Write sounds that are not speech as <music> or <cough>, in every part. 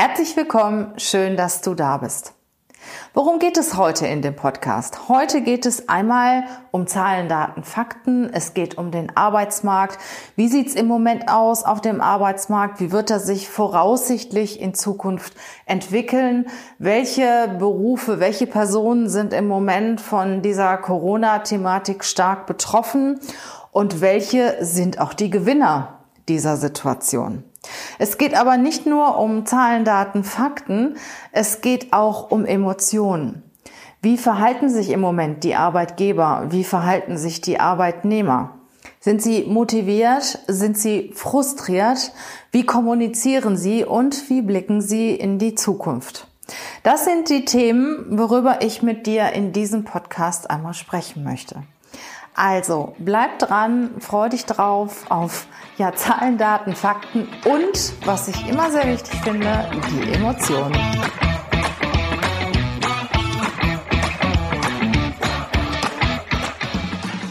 Herzlich willkommen, schön, dass du da bist. Worum geht es heute in dem Podcast? Heute geht es einmal um Zahlen, Daten, Fakten. Es geht um den Arbeitsmarkt. Wie sieht es im Moment aus auf dem Arbeitsmarkt? Wie wird er sich voraussichtlich in Zukunft entwickeln? Welche Berufe, welche Personen sind im Moment von dieser Corona-Thematik stark betroffen? Und welche sind auch die Gewinner dieser Situation? Es geht aber nicht nur um Zahlen, Daten, Fakten, es geht auch um Emotionen. Wie verhalten sich im Moment die Arbeitgeber? Wie verhalten sich die Arbeitnehmer? Sind sie motiviert? Sind sie frustriert? Wie kommunizieren sie und wie blicken sie in die Zukunft? Das sind die Themen, worüber ich mit dir in diesem Podcast einmal sprechen möchte. Also bleib dran, freu dich drauf auf ja, Zahlen, Daten, Fakten und, was ich immer sehr wichtig finde, die Emotionen.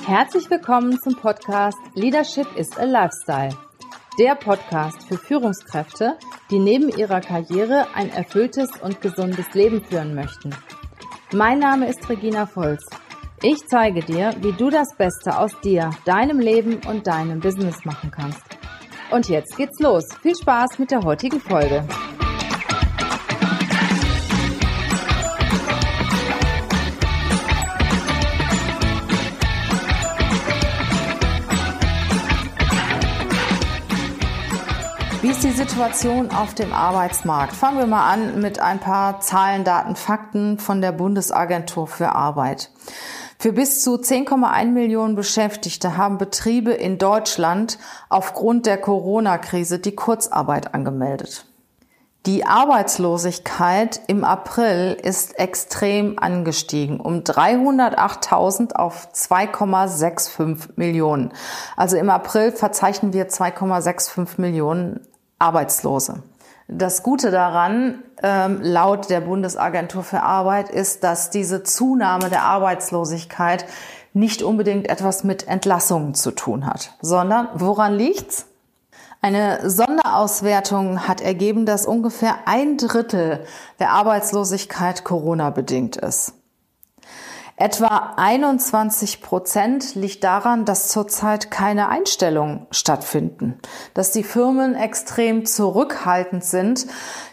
Herzlich willkommen zum Podcast Leadership is a Lifestyle. Der Podcast für Führungskräfte, die neben ihrer Karriere ein erfülltes und gesundes Leben führen möchten. Mein Name ist Regina Volz ich zeige dir, wie du das Beste aus dir, deinem Leben und deinem Business machen kannst. Und jetzt geht's los. Viel Spaß mit der heutigen Folge. Wie ist die Situation auf dem Arbeitsmarkt? Fangen wir mal an mit ein paar Zahlen, Daten, Fakten von der Bundesagentur für Arbeit. Für bis zu 10,1 Millionen Beschäftigte haben Betriebe in Deutschland aufgrund der Corona-Krise die Kurzarbeit angemeldet. Die Arbeitslosigkeit im April ist extrem angestiegen, um 308.000 auf 2,65 Millionen. Also im April verzeichnen wir 2,65 Millionen Arbeitslose. Das Gute daran, ähm, laut der Bundesagentur für Arbeit, ist, dass diese Zunahme der Arbeitslosigkeit nicht unbedingt etwas mit Entlassungen zu tun hat, sondern woran liegt's? Eine Sonderauswertung hat ergeben, dass ungefähr ein Drittel der Arbeitslosigkeit Corona bedingt ist. Etwa 21 Prozent liegt daran, dass zurzeit keine Einstellungen stattfinden, dass die Firmen extrem zurückhaltend sind,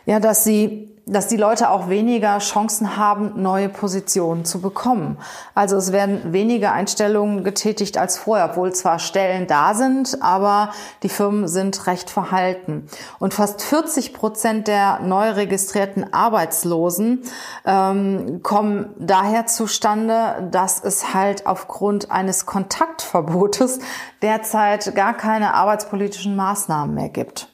ja, dass sie dass die Leute auch weniger Chancen haben, neue Positionen zu bekommen. Also es werden weniger Einstellungen getätigt als vorher, obwohl zwar Stellen da sind, aber die Firmen sind recht verhalten. Und fast 40 Prozent der neu registrierten Arbeitslosen ähm, kommen daher zustande, dass es halt aufgrund eines Kontaktverbotes derzeit gar keine arbeitspolitischen Maßnahmen mehr gibt.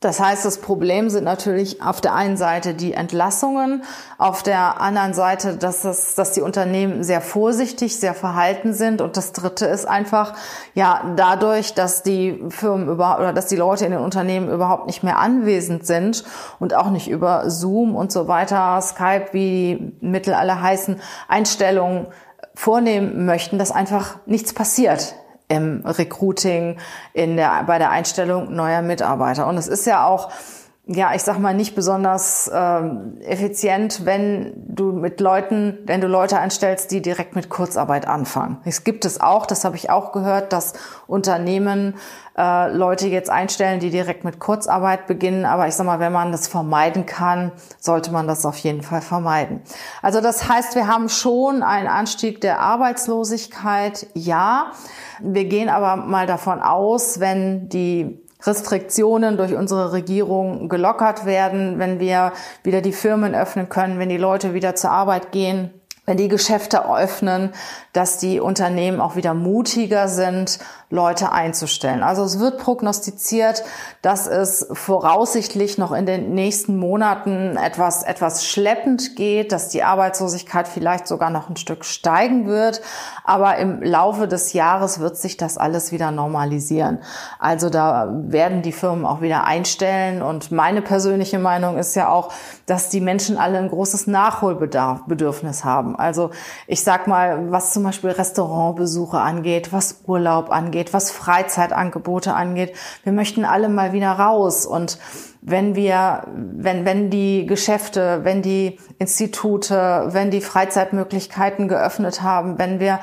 Das heißt, das Problem sind natürlich auf der einen Seite die Entlassungen, auf der anderen Seite, dass, das, dass die Unternehmen sehr vorsichtig, sehr verhalten sind. Und das Dritte ist einfach, ja, dadurch, dass die Firmen über, oder dass die Leute in den Unternehmen überhaupt nicht mehr anwesend sind und auch nicht über Zoom und so weiter, Skype, wie die Mittel alle heißen, Einstellungen vornehmen möchten, dass einfach nichts passiert im Recruiting, in der, bei der Einstellung neuer Mitarbeiter. Und es ist ja auch, ja, ich sag mal, nicht besonders ähm, effizient, wenn du mit Leuten, wenn du Leute einstellst, die direkt mit Kurzarbeit anfangen. Es gibt es auch, das habe ich auch gehört, dass Unternehmen äh, Leute jetzt einstellen, die direkt mit Kurzarbeit beginnen. Aber ich sag mal, wenn man das vermeiden kann, sollte man das auf jeden Fall vermeiden. Also das heißt, wir haben schon einen Anstieg der Arbeitslosigkeit, ja. Wir gehen aber mal davon aus, wenn die Restriktionen durch unsere Regierung gelockert werden, wenn wir wieder die Firmen öffnen können, wenn die Leute wieder zur Arbeit gehen, wenn die Geschäfte öffnen, dass die Unternehmen auch wieder mutiger sind, Leute einzustellen. Also es wird prognostiziert, dass es voraussichtlich noch in den nächsten Monaten etwas, etwas schleppend geht, dass die Arbeitslosigkeit vielleicht sogar noch ein Stück steigen wird. Aber im Laufe des Jahres wird sich das alles wieder normalisieren. Also da werden die Firmen auch wieder einstellen. Und meine persönliche Meinung ist ja auch, dass die Menschen alle ein großes Nachholbedürfnis haben. Also ich sag mal, was zum Beispiel Restaurantbesuche angeht, was Urlaub angeht, was Freizeitangebote angeht. Wir möchten alle mal wieder raus und wenn wir, wenn, wenn die Geschäfte, wenn die Institute, wenn die Freizeitmöglichkeiten geöffnet haben, wenn wir,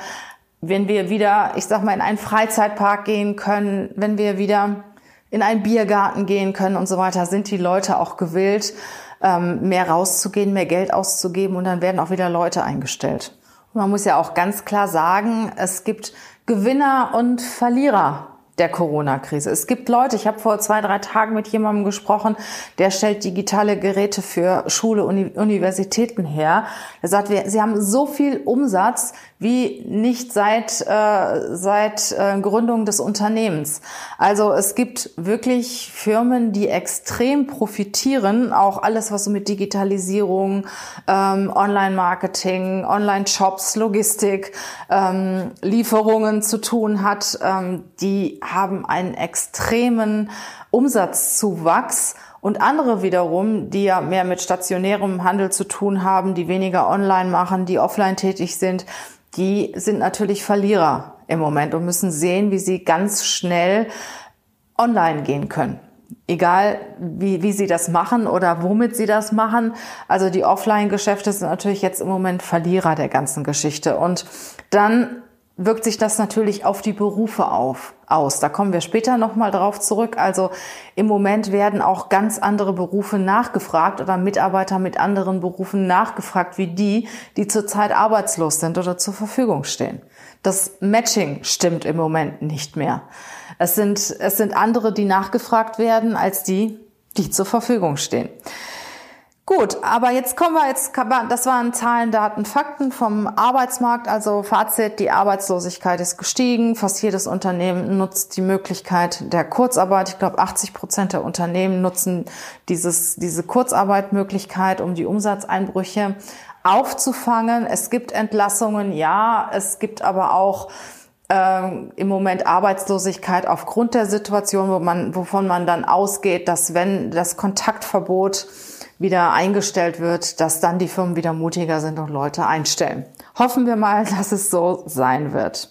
wenn wir wieder, ich sag mal, in einen Freizeitpark gehen können, wenn wir wieder in einen Biergarten gehen können und so weiter, sind die Leute auch gewillt, ähm, mehr rauszugehen, mehr Geld auszugeben und dann werden auch wieder Leute eingestellt. Und man muss ja auch ganz klar sagen, es gibt Gewinner und Verlierer der Corona-Krise. Es gibt Leute, ich habe vor zwei, drei Tagen mit jemandem gesprochen, der stellt digitale Geräte für Schule, Uni Universitäten her. Er sagt, sie haben so viel Umsatz wie nicht seit, äh, seit äh, Gründung des Unternehmens. Also es gibt wirklich Firmen, die extrem profitieren, auch alles, was so mit Digitalisierung, ähm, Online-Marketing, Online-Shops, Logistik, ähm, Lieferungen zu tun hat, ähm, die haben einen extremen Umsatzzuwachs und andere wiederum, die ja mehr mit stationärem Handel zu tun haben, die weniger online machen, die offline tätig sind, die sind natürlich Verlierer im Moment und müssen sehen, wie sie ganz schnell online gehen können. Egal, wie, wie sie das machen oder womit sie das machen. Also die Offline-Geschäfte sind natürlich jetzt im Moment Verlierer der ganzen Geschichte. Und dann wirkt sich das natürlich auf die Berufe auf, aus. Da kommen wir später nochmal drauf zurück. Also im Moment werden auch ganz andere Berufe nachgefragt oder Mitarbeiter mit anderen Berufen nachgefragt, wie die, die zurzeit arbeitslos sind oder zur Verfügung stehen. Das Matching stimmt im Moment nicht mehr. Es sind, es sind andere, die nachgefragt werden, als die, die zur Verfügung stehen. Gut, aber jetzt kommen wir jetzt, das waren Zahlen, Daten, Fakten vom Arbeitsmarkt. Also Fazit, die Arbeitslosigkeit ist gestiegen. Fast jedes Unternehmen nutzt die Möglichkeit der Kurzarbeit. Ich glaube, 80 Prozent der Unternehmen nutzen dieses, diese Kurzarbeitmöglichkeit, um die Umsatzeinbrüche aufzufangen. Es gibt Entlassungen, ja. Es gibt aber auch ähm, im Moment Arbeitslosigkeit aufgrund der Situation, wo man, wovon man dann ausgeht, dass wenn das Kontaktverbot wieder eingestellt wird, dass dann die Firmen wieder mutiger sind und Leute einstellen. Hoffen wir mal, <laughs> dass es so sein wird.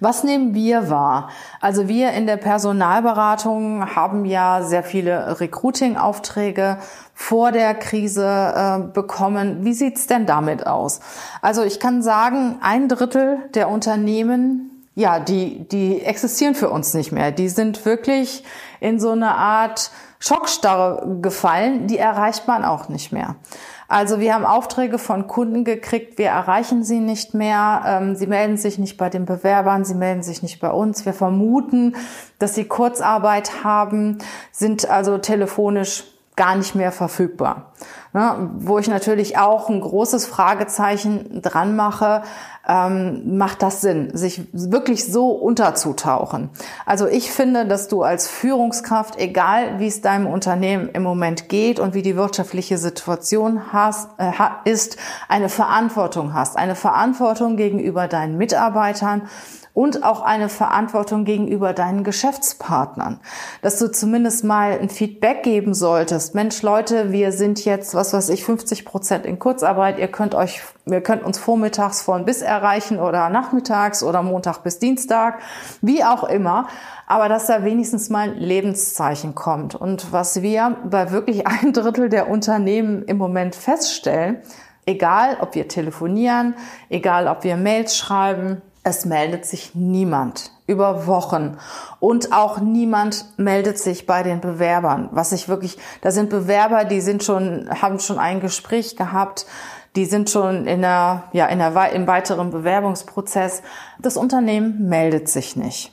Was nehmen wir wahr? Also wir in der Personalberatung haben ja sehr viele Recruiting-Aufträge vor der Krise äh, bekommen. Wie sieht's denn damit aus? Also ich kann sagen, ein Drittel der Unternehmen ja, die, die existieren für uns nicht mehr. Die sind wirklich in so eine Art Schockstarre gefallen. Die erreicht man auch nicht mehr. Also wir haben Aufträge von Kunden gekriegt, wir erreichen sie nicht mehr, ähm, sie melden sich nicht bei den Bewerbern, sie melden sich nicht bei uns. Wir vermuten, dass sie Kurzarbeit haben, sind also telefonisch gar nicht mehr verfügbar. Ne, wo ich natürlich auch ein großes Fragezeichen dran mache, ähm, macht das Sinn, sich wirklich so unterzutauchen? Also ich finde, dass du als Führungskraft, egal wie es deinem Unternehmen im Moment geht und wie die wirtschaftliche Situation hast, äh, ist, eine Verantwortung hast. Eine Verantwortung gegenüber deinen Mitarbeitern und auch eine Verantwortung gegenüber deinen Geschäftspartnern, dass du zumindest mal ein Feedback geben solltest. Mensch, Leute, wir sind jetzt, was weiß ich, 50 Prozent in Kurzarbeit. Ihr könnt euch, wir könnt uns vormittags von bis erreichen oder nachmittags oder Montag bis Dienstag, wie auch immer. Aber dass da wenigstens mal ein Lebenszeichen kommt. Und was wir bei wirklich ein Drittel der Unternehmen im Moment feststellen, egal ob wir telefonieren, egal ob wir Mails schreiben, es meldet sich niemand über Wochen und auch niemand meldet sich bei den Bewerbern. Was ich wirklich, da sind Bewerber, die sind schon, haben schon ein Gespräch gehabt, die sind schon in der, ja, in der, im weiteren Bewerbungsprozess. Das Unternehmen meldet sich nicht.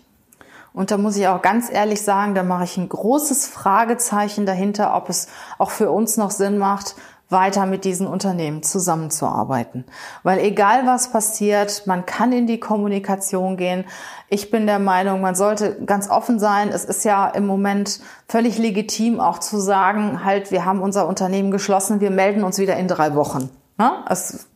Und da muss ich auch ganz ehrlich sagen, da mache ich ein großes Fragezeichen dahinter, ob es auch für uns noch Sinn macht, weiter mit diesen Unternehmen zusammenzuarbeiten. Weil egal was passiert, man kann in die Kommunikation gehen. Ich bin der Meinung, man sollte ganz offen sein. Es ist ja im Moment völlig legitim auch zu sagen, halt, wir haben unser Unternehmen geschlossen, wir melden uns wieder in drei Wochen. Ja? Es,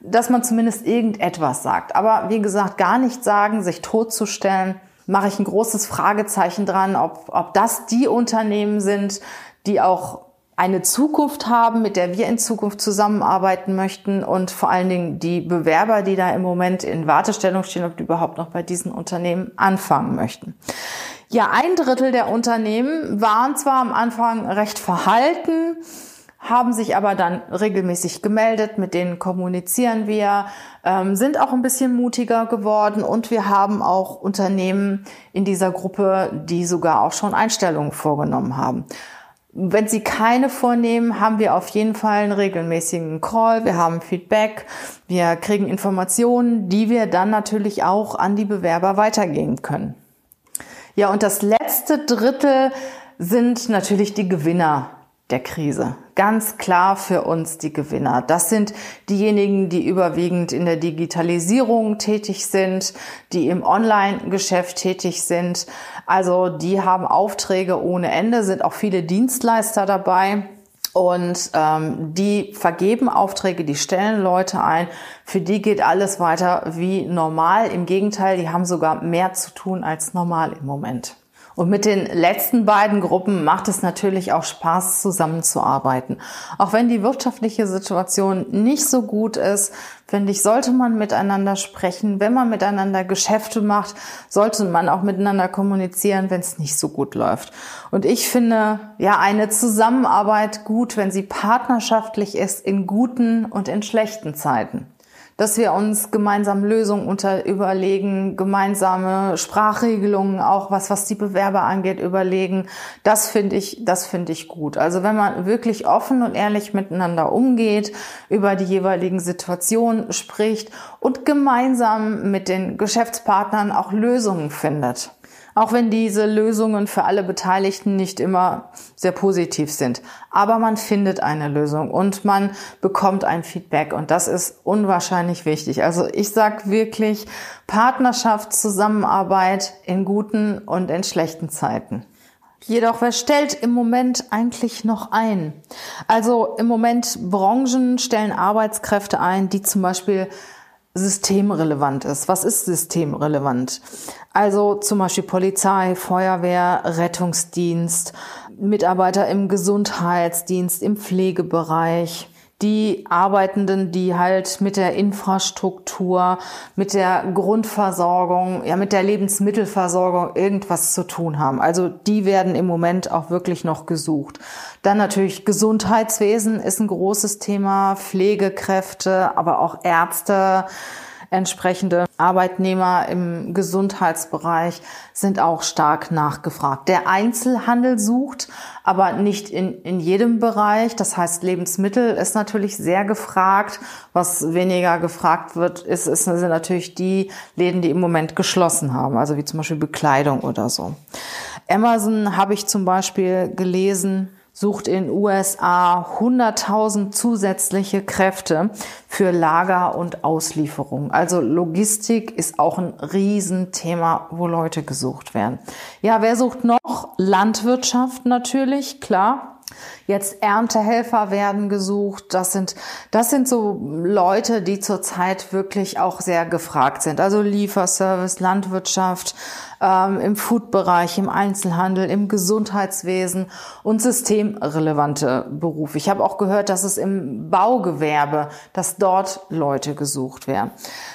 dass man zumindest irgendetwas sagt. Aber wie gesagt, gar nicht sagen, sich totzustellen, mache ich ein großes Fragezeichen dran, ob, ob das die Unternehmen sind, die auch eine Zukunft haben, mit der wir in Zukunft zusammenarbeiten möchten und vor allen Dingen die Bewerber, die da im Moment in Wartestellung stehen, ob die überhaupt noch bei diesen Unternehmen anfangen möchten. Ja, ein Drittel der Unternehmen waren zwar am Anfang recht verhalten, haben sich aber dann regelmäßig gemeldet, mit denen kommunizieren wir, ähm, sind auch ein bisschen mutiger geworden und wir haben auch Unternehmen in dieser Gruppe, die sogar auch schon Einstellungen vorgenommen haben. Wenn Sie keine vornehmen, haben wir auf jeden Fall einen regelmäßigen Call, wir haben Feedback, wir kriegen Informationen, die wir dann natürlich auch an die Bewerber weitergeben können. Ja, und das letzte Drittel sind natürlich die Gewinner der Krise. Ganz klar für uns die Gewinner. Das sind diejenigen, die überwiegend in der Digitalisierung tätig sind, die im Online-Geschäft tätig sind. Also die haben Aufträge ohne Ende, sind auch viele Dienstleister dabei. Und ähm, die vergeben Aufträge, die stellen Leute ein. Für die geht alles weiter wie normal. Im Gegenteil, die haben sogar mehr zu tun als normal im Moment. Und mit den letzten beiden Gruppen macht es natürlich auch Spaß, zusammenzuarbeiten. Auch wenn die wirtschaftliche Situation nicht so gut ist, finde ich, sollte man miteinander sprechen. Wenn man miteinander Geschäfte macht, sollte man auch miteinander kommunizieren, wenn es nicht so gut läuft. Und ich finde, ja, eine Zusammenarbeit gut, wenn sie partnerschaftlich ist in guten und in schlechten Zeiten dass wir uns gemeinsam Lösungen unter überlegen, gemeinsame Sprachregelungen auch was was die Bewerber angeht überlegen. Das finde ich, das finde ich gut. Also wenn man wirklich offen und ehrlich miteinander umgeht, über die jeweiligen Situationen spricht und gemeinsam mit den Geschäftspartnern auch Lösungen findet auch wenn diese Lösungen für alle Beteiligten nicht immer sehr positiv sind. Aber man findet eine Lösung und man bekommt ein Feedback und das ist unwahrscheinlich wichtig. Also ich sage wirklich Partnerschaft, Zusammenarbeit in guten und in schlechten Zeiten. Jedoch, wer stellt im Moment eigentlich noch ein? Also im Moment Branchen stellen Arbeitskräfte ein, die zum Beispiel systemrelevant ist. Was ist systemrelevant? Also zum Beispiel Polizei, Feuerwehr, Rettungsdienst, Mitarbeiter im Gesundheitsdienst, im Pflegebereich, die Arbeitenden, die halt mit der Infrastruktur, mit der Grundversorgung, ja, mit der Lebensmittelversorgung irgendwas zu tun haben. Also die werden im Moment auch wirklich noch gesucht. Dann natürlich Gesundheitswesen ist ein großes Thema, Pflegekräfte, aber auch Ärzte, entsprechende Arbeitnehmer im Gesundheitsbereich sind auch stark nachgefragt. Der Einzelhandel sucht, aber nicht in, in jedem Bereich. Das heißt, Lebensmittel ist natürlich sehr gefragt. Was weniger gefragt wird, ist, ist, sind natürlich die Läden, die im Moment geschlossen haben, also wie zum Beispiel Bekleidung oder so. Amazon habe ich zum Beispiel gelesen, sucht in USA 100.000 zusätzliche Kräfte für Lager und Auslieferung. Also Logistik ist auch ein Riesenthema, wo Leute gesucht werden. Ja, wer sucht noch? Landwirtschaft natürlich, klar. Jetzt Erntehelfer werden gesucht. Das sind, das sind so Leute, die zurzeit wirklich auch sehr gefragt sind. Also Lieferservice, Landwirtschaft, ähm, im Food-Bereich, im Einzelhandel, im Gesundheitswesen und systemrelevante Berufe. Ich habe auch gehört, dass es im Baugewerbe, dass dort Leute gesucht werden.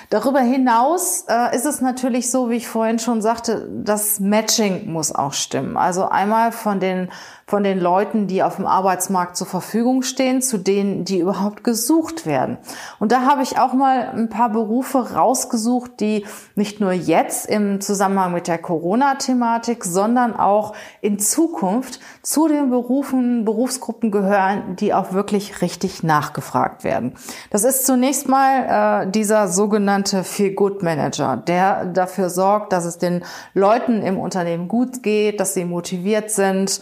Darüber hinaus äh, ist es natürlich so, wie ich vorhin schon sagte, das Matching muss auch stimmen. Also einmal von den von den Leuten, die auf dem Arbeitsmarkt zur Verfügung stehen, zu denen, die überhaupt gesucht werden. Und da habe ich auch mal ein paar Berufe rausgesucht, die nicht nur jetzt im Zusammenhang mit der Corona-Thematik, sondern auch in Zukunft zu den Berufen, Berufsgruppen gehören, die auch wirklich richtig nachgefragt werden. Das ist zunächst mal äh, dieser sogenannte Feel-Good-Manager, der dafür sorgt, dass es den Leuten im Unternehmen gut geht, dass sie motiviert sind,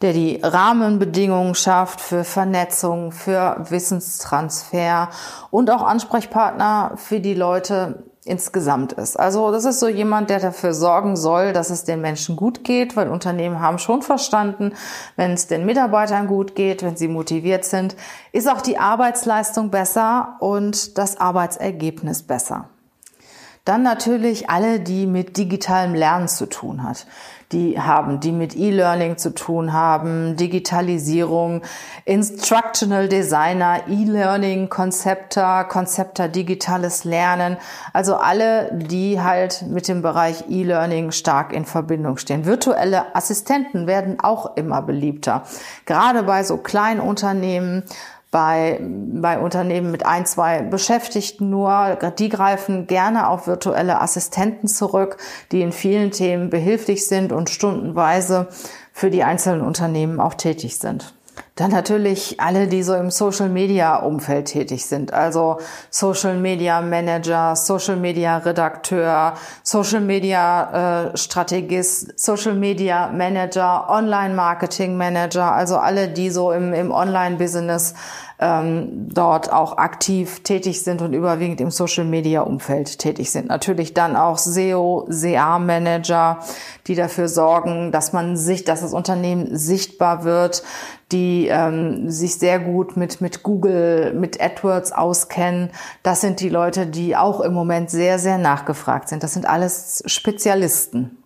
der die Rahmenbedingungen schafft für Vernetzung, für Wissenstransfer und auch Ansprechpartner für die Leute insgesamt ist. Also das ist so jemand, der dafür sorgen soll, dass es den Menschen gut geht, weil Unternehmen haben schon verstanden, wenn es den Mitarbeitern gut geht, wenn sie motiviert sind, ist auch die Arbeitsleistung besser und das Arbeitsergebnis besser. Dann natürlich alle, die mit digitalem Lernen zu tun hat die haben, die mit E-Learning zu tun haben, Digitalisierung, Instructional Designer, E-Learning, Konzepter, Konzepter digitales Lernen. Also alle, die halt mit dem Bereich E-Learning stark in Verbindung stehen. Virtuelle Assistenten werden auch immer beliebter. Gerade bei so kleinen Unternehmen, bei, bei Unternehmen mit ein, zwei Beschäftigten nur. Die greifen gerne auf virtuelle Assistenten zurück, die in vielen Themen behilflich sind und stundenweise für die einzelnen Unternehmen auch tätig sind. Dann natürlich alle, die so im Social Media Umfeld tätig sind. Also Social Media Manager, Social Media Redakteur, Social Media äh, Strategist, Social Media Manager, Online Marketing Manager. Also alle, die so im, im Online Business ähm, dort auch aktiv tätig sind und überwiegend im Social Media Umfeld tätig sind. Natürlich dann auch SEO, SEA Manager, die dafür sorgen, dass man sich, dass das Unternehmen sichtbar wird, die ähm, sich sehr gut mit, mit Google, mit AdWords auskennen. Das sind die Leute, die auch im Moment sehr, sehr nachgefragt sind. Das sind alles Spezialisten.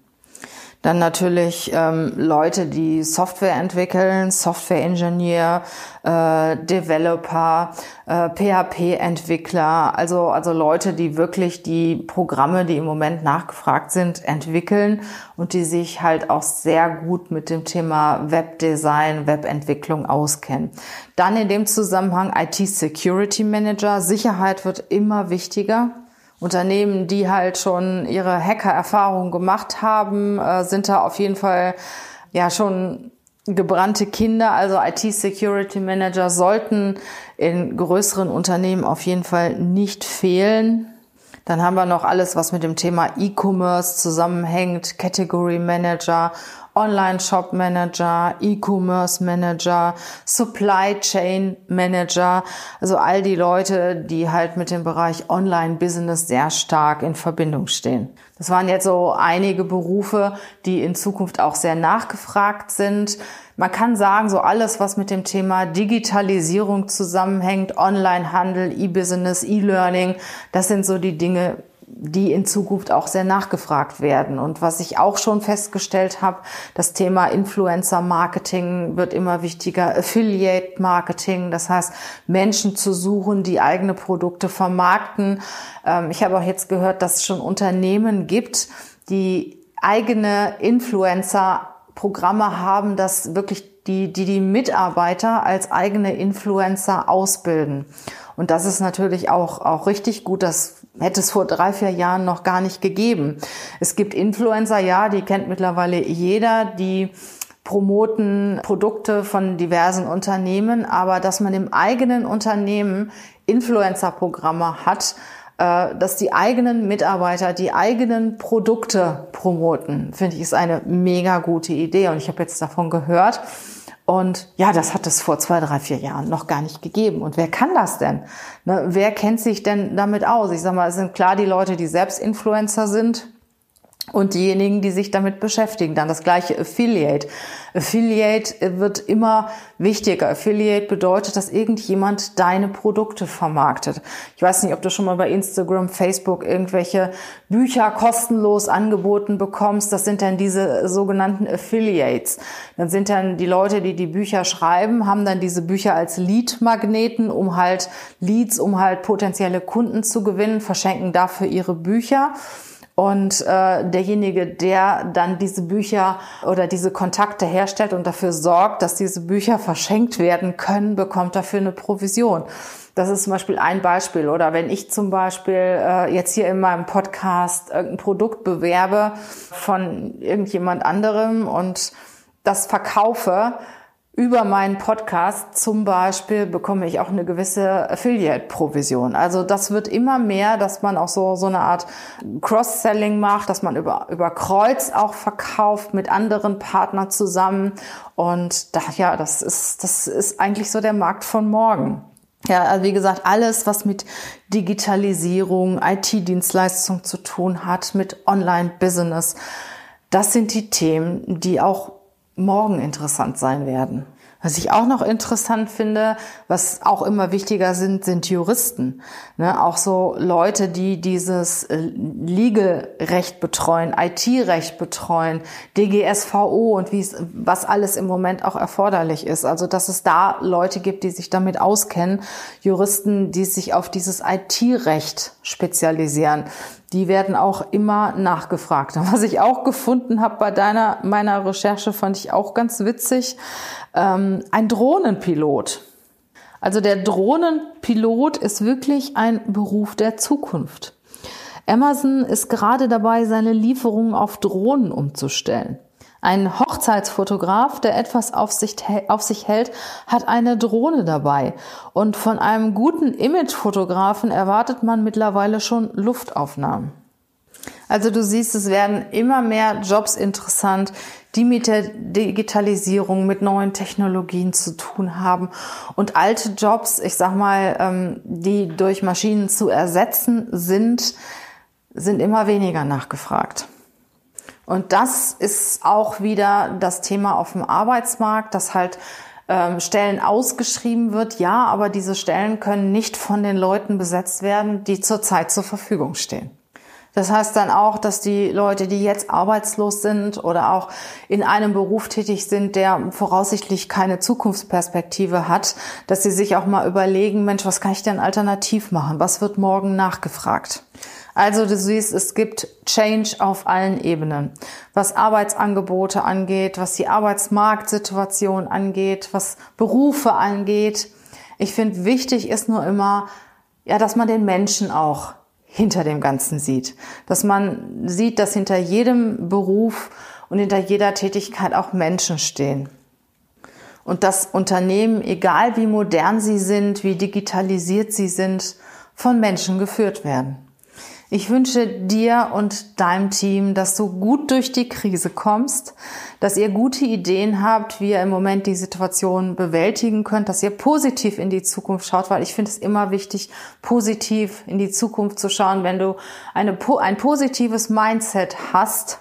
Dann natürlich ähm, Leute, die Software entwickeln, Software-Engineer, äh, Developer, äh, PHP-Entwickler, also, also Leute, die wirklich die Programme, die im Moment nachgefragt sind, entwickeln und die sich halt auch sehr gut mit dem Thema Webdesign, Webentwicklung auskennen. Dann in dem Zusammenhang IT-Security Manager. Sicherheit wird immer wichtiger. Unternehmen, die halt schon ihre Hacker-Erfahrungen gemacht haben, äh, sind da auf jeden Fall ja schon gebrannte Kinder. Also IT-Security Manager sollten in größeren Unternehmen auf jeden Fall nicht fehlen. Dann haben wir noch alles, was mit dem Thema E-Commerce zusammenhängt, Category Manager, Online-Shop Manager, E-Commerce Manager, Supply Chain Manager, also all die Leute, die halt mit dem Bereich Online-Business sehr stark in Verbindung stehen. Das waren jetzt so einige Berufe, die in Zukunft auch sehr nachgefragt sind. Man kann sagen, so alles, was mit dem Thema Digitalisierung zusammenhängt, Online-Handel, E-Business, E-Learning, das sind so die Dinge, die in Zukunft auch sehr nachgefragt werden. Und was ich auch schon festgestellt habe, das Thema Influencer-Marketing wird immer wichtiger, Affiliate-Marketing, das heißt Menschen zu suchen, die eigene Produkte vermarkten. Ähm, ich habe auch jetzt gehört, dass es schon Unternehmen gibt, die eigene Influencer-Programme haben, dass wirklich die, die die Mitarbeiter als eigene Influencer ausbilden. Und das ist natürlich auch, auch richtig gut. Das hätte es vor drei, vier Jahren noch gar nicht gegeben. Es gibt Influencer, ja, die kennt mittlerweile jeder, die promoten Produkte von diversen Unternehmen, aber dass man im eigenen Unternehmen Influencer-Programme hat, dass die eigenen Mitarbeiter die eigenen Produkte promoten, finde ich, ist eine mega gute Idee. Und ich habe jetzt davon gehört, und ja, das hat es vor zwei, drei, vier Jahren noch gar nicht gegeben. Und wer kann das denn? Ne, wer kennt sich denn damit aus? Ich sag mal, es sind klar die Leute, die selbst Influencer sind und diejenigen, die sich damit beschäftigen. Dann das gleiche Affiliate. Affiliate wird immer wichtiger. Affiliate bedeutet, dass irgendjemand deine Produkte vermarktet. Ich weiß nicht, ob du schon mal bei Instagram, Facebook irgendwelche Bücher kostenlos angeboten bekommst. Das sind dann diese sogenannten Affiliates. Dann sind dann die Leute, die die Bücher schreiben, haben dann diese Bücher als Lead-Magneten, um halt Leads, um halt potenzielle Kunden zu gewinnen, verschenken dafür ihre Bücher. Und äh, derjenige, der dann diese Bücher oder diese Kontakte herstellt und dafür sorgt, dass diese Bücher verschenkt werden können, bekommt dafür eine Provision. Das ist zum Beispiel ein Beispiel. Oder wenn ich zum Beispiel äh, jetzt hier in meinem Podcast irgendein Produkt bewerbe von irgendjemand anderem und das verkaufe, über meinen Podcast zum Beispiel bekomme ich auch eine gewisse Affiliate-Provision. Also das wird immer mehr, dass man auch so, so eine Art Cross-Selling macht, dass man über, über Kreuz auch verkauft mit anderen Partnern zusammen. Und da, ja, das ist, das ist eigentlich so der Markt von morgen. Ja, also wie gesagt, alles, was mit Digitalisierung, IT-Dienstleistung zu tun hat, mit Online-Business, das sind die Themen, die auch morgen interessant sein werden. Was ich auch noch interessant finde, was auch immer wichtiger sind, sind Juristen. Ne? Auch so Leute, die dieses äh, Legal-Recht betreuen, IT-Recht betreuen, DGSVO und wie es, was alles im Moment auch erforderlich ist. Also, dass es da Leute gibt, die sich damit auskennen, Juristen, die sich auf dieses IT-Recht spezialisieren die werden auch immer nachgefragt. Was ich auch gefunden habe bei deiner meiner Recherche, fand ich auch ganz witzig. Ähm, ein Drohnenpilot. Also der Drohnenpilot ist wirklich ein Beruf der Zukunft. Amazon ist gerade dabei, seine Lieferungen auf Drohnen umzustellen. Ein Hochzeitsfotograf, der etwas auf sich, auf sich hält, hat eine Drohne dabei. Und von einem guten Imagefotografen erwartet man mittlerweile schon Luftaufnahmen. Also du siehst, es werden immer mehr Jobs interessant, die mit der Digitalisierung, mit neuen Technologien zu tun haben. Und alte Jobs, ich sag mal, ähm, die durch Maschinen zu ersetzen sind, sind immer weniger nachgefragt. Und das ist auch wieder das Thema auf dem Arbeitsmarkt, dass halt ähm, Stellen ausgeschrieben wird. Ja, aber diese Stellen können nicht von den Leuten besetzt werden, die zurzeit zur Verfügung stehen. Das heißt dann auch, dass die Leute, die jetzt arbeitslos sind oder auch in einem Beruf tätig sind, der voraussichtlich keine Zukunftsperspektive hat, dass sie sich auch mal überlegen, Mensch, was kann ich denn alternativ machen? Was wird morgen nachgefragt? Also du siehst, es gibt Change auf allen Ebenen. Was Arbeitsangebote angeht, was die Arbeitsmarktsituation angeht, was Berufe angeht. Ich finde, wichtig ist nur immer, ja, dass man den Menschen auch hinter dem Ganzen sieht. Dass man sieht, dass hinter jedem Beruf und hinter jeder Tätigkeit auch Menschen stehen. Und dass Unternehmen, egal wie modern sie sind, wie digitalisiert sie sind, von Menschen geführt werden. Ich wünsche dir und deinem Team, dass du gut durch die Krise kommst, dass ihr gute Ideen habt, wie ihr im Moment die Situation bewältigen könnt, dass ihr positiv in die Zukunft schaut, weil ich finde es immer wichtig, positiv in die Zukunft zu schauen. Wenn du eine, ein positives Mindset hast,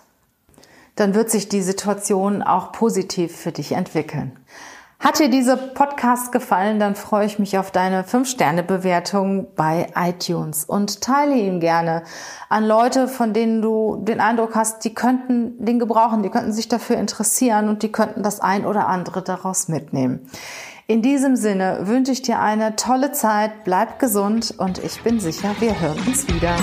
dann wird sich die Situation auch positiv für dich entwickeln. Hat dir dieser Podcast gefallen, dann freue ich mich auf deine 5-Sterne-Bewertung bei iTunes und teile ihn gerne an Leute, von denen du den Eindruck hast, die könnten den gebrauchen, die könnten sich dafür interessieren und die könnten das ein oder andere daraus mitnehmen. In diesem Sinne wünsche ich dir eine tolle Zeit, bleib gesund und ich bin sicher, wir hören uns wieder.